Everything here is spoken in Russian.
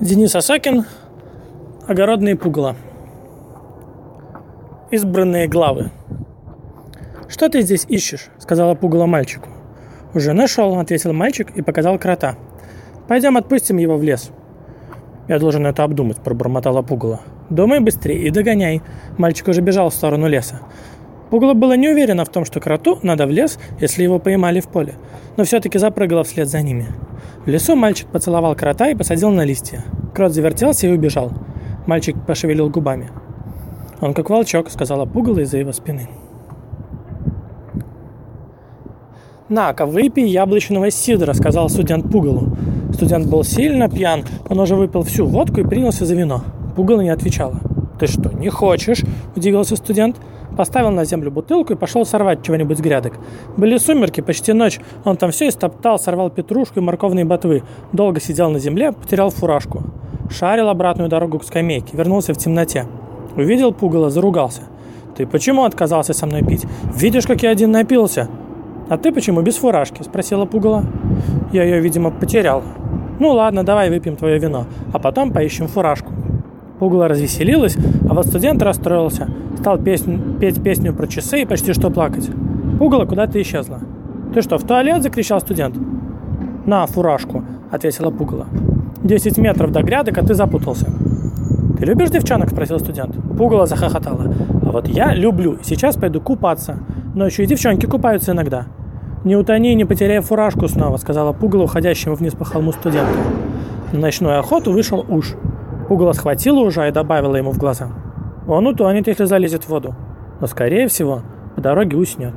Денис Осокин «Огородные пугало». Избранные главы. «Что ты здесь ищешь?» – сказала пугало мальчику. «Уже нашел», – ответил мальчик и показал крота. «Пойдем отпустим его в лес». «Я должен это обдумать», – пробормотала пугало. «Думай быстрее и догоняй». Мальчик уже бежал в сторону леса. Пугало было не уверено в том, что кроту надо в лес, если его поймали в поле, но все-таки запрыгало вслед за ними – в лесу мальчик поцеловал крота и посадил на листья. Крот завертелся и убежал. Мальчик пошевелил губами. «Он как волчок», — сказала пугало из-за его спины. «На-ка, выпей яблочного сидра», — сказал студент Пугалу. Студент был сильно пьян, он уже выпил всю водку и принялся за вино. Пугало не отвечала. «Ты что, не хочешь?» – удивился студент. Поставил на землю бутылку и пошел сорвать чего-нибудь с грядок. Были сумерки, почти ночь. Он там все истоптал, сорвал петрушку и морковные ботвы. Долго сидел на земле, потерял фуражку. Шарил обратную дорогу к скамейке, вернулся в темноте. Увидел пугало, заругался. «Ты почему отказался со мной пить? Видишь, как я один напился?» «А ты почему без фуражки?» – спросила пугало. «Я ее, видимо, потерял». «Ну ладно, давай выпьем твое вино, а потом поищем фуражку». Пугало развеселилась, а вот студент расстроился. Стал песню, петь песню про часы и почти что плакать. Пугало куда-то исчезла. «Ты что, в туалет?» – закричал студент. «На, фуражку», – ответила Пугало. «Десять метров до грядок, а ты запутался». «Ты любишь девчонок?» – спросил студент. Пугало захохотала. «А вот я люблю. Сейчас пойду купаться. Но еще и девчонки купаются иногда». «Не утони, не потеряй фуражку снова», – сказала Пугало уходящему вниз по холму студенту. На ночную охоту вышел уж – Пугало схватила ужа и добавила ему в глаза. Он утонет, если залезет в воду. Но, скорее всего, по дороге уснет.